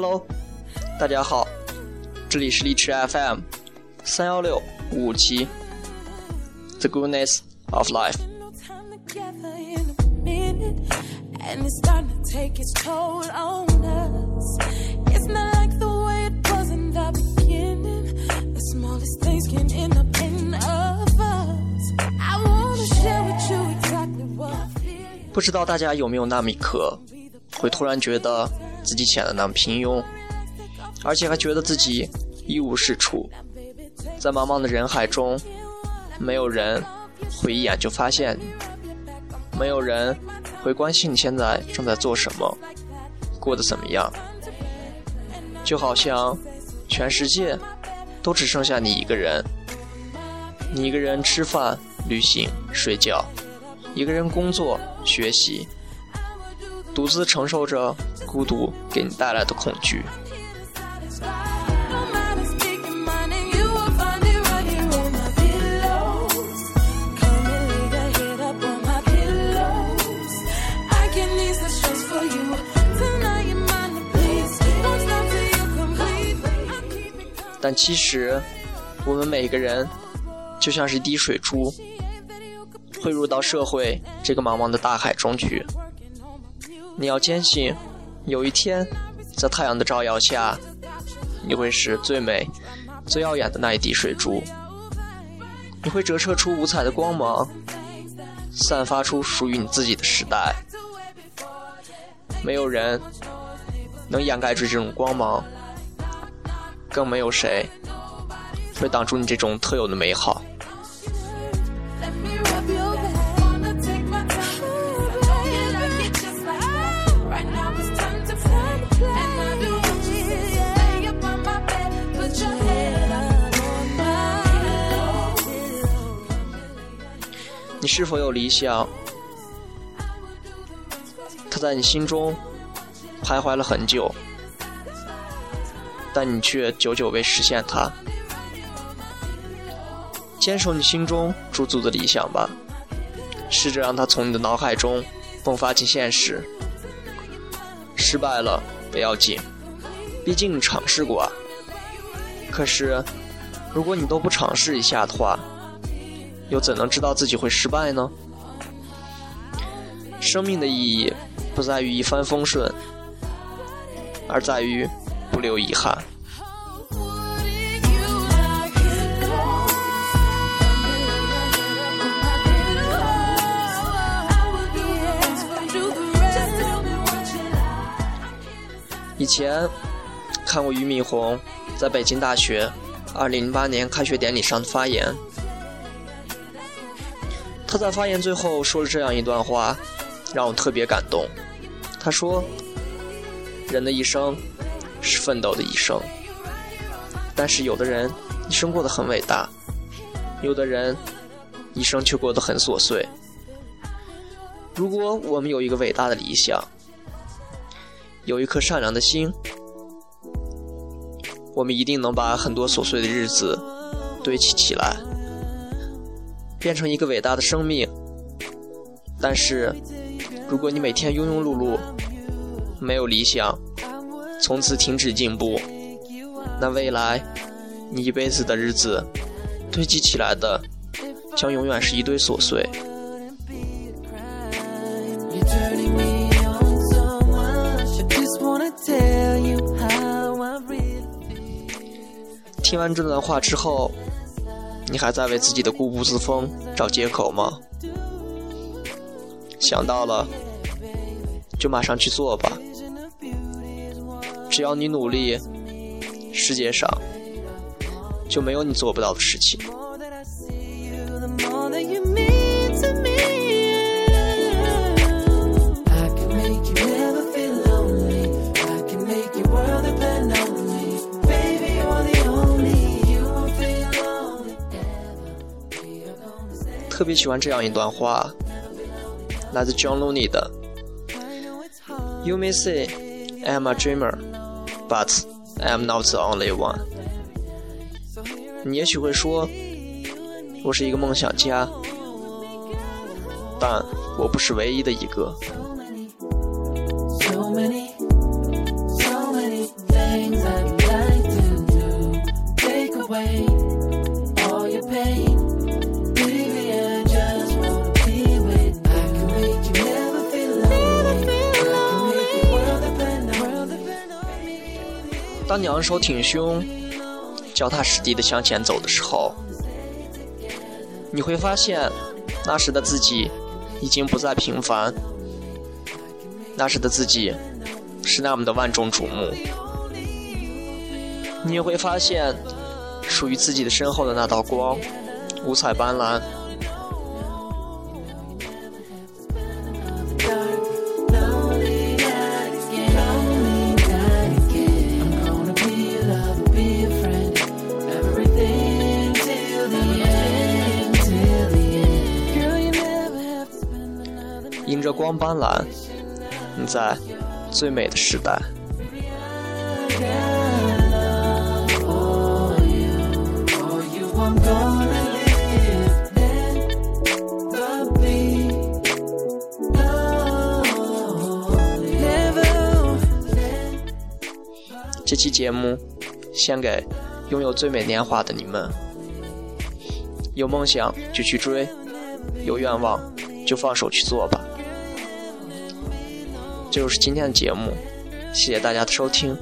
Hello，大家好，这里是荔枝 FM 三幺六五五七，The Goodness of Life。And it's starting to take its toll on us. It's not like the way it was in the beginning. The smallest things can end up in of us. I wanna share with you exactly what I feel. 不知道大家有没有那么一刻，会突然觉得自己显得那么平庸，而且还觉得自己一无是处，在茫茫的人海中，没有人会一眼就发现。你，没有人会关心你现在正在做什么，过得怎么样，就好像全世界都只剩下你一个人，你一个人吃饭、旅行、睡觉。一个人工作、学习，独自承受着孤独给你带来的恐惧。但其实，我们每个人就像是滴水珠，汇入到社会这个茫茫的大海中去。你要坚信，有一天，在太阳的照耀下，你会是最美、最耀眼的那一滴水珠。你会折射出五彩的光芒，散发出属于你自己的时代。没有人能掩盖住这种光芒，更没有谁会挡住你这种特有的美好。是否有理想？它在你心中徘徊了很久，但你却久久未实现它。坚守你心中驻足的理想吧，试着让它从你的脑海中迸发进现实。失败了不要紧，毕竟你尝试过啊。可是，如果你都不尝试一下的话，又怎能知道自己会失败呢？生命的意义不在于一帆风顺，而在于不留遗憾。以前看过俞敏洪在北京大学2008年开学典礼上的发言，他在发言最后说了这样一段话，让我特别感动。他说：“人的一生是奋斗的一生，但是有的人一生过得很伟大，有的人一生却过得很琐碎。如果我们有一个伟大的理想，有一颗善良的心，我们一定能把很多琐碎的日子堆砌起来，变成一个伟大的生命。但是，如果你每天庸庸碌碌，没有理想，从此停止进步，那未来你一辈子的日子堆积起来的，将永远是一堆琐碎。听完这段话之后，你还在为自己的固步自封找借口吗？想到了，就马上去做吧。只要你努力，世界上就没有你做不到的事情。特别喜欢这样一段话，来自 John Looney 的 You may say I'm a dreamer, but I'm not the only one。你也许会说，我是一个梦想家，但我不是唯一的一个。当你昂首挺胸、脚踏实地的向前走的时候，你会发现，那时的自己已经不再平凡，那时的自己是那么的万众瞩目。你也会发现，属于自己的身后的那道光，五彩斑斓。迎着光斑斓，在最美的时代。这期节目献给拥有最美年华的你们。有梦想就去追，有愿望就放手去做吧。就是今天的节目，谢谢大家的收听，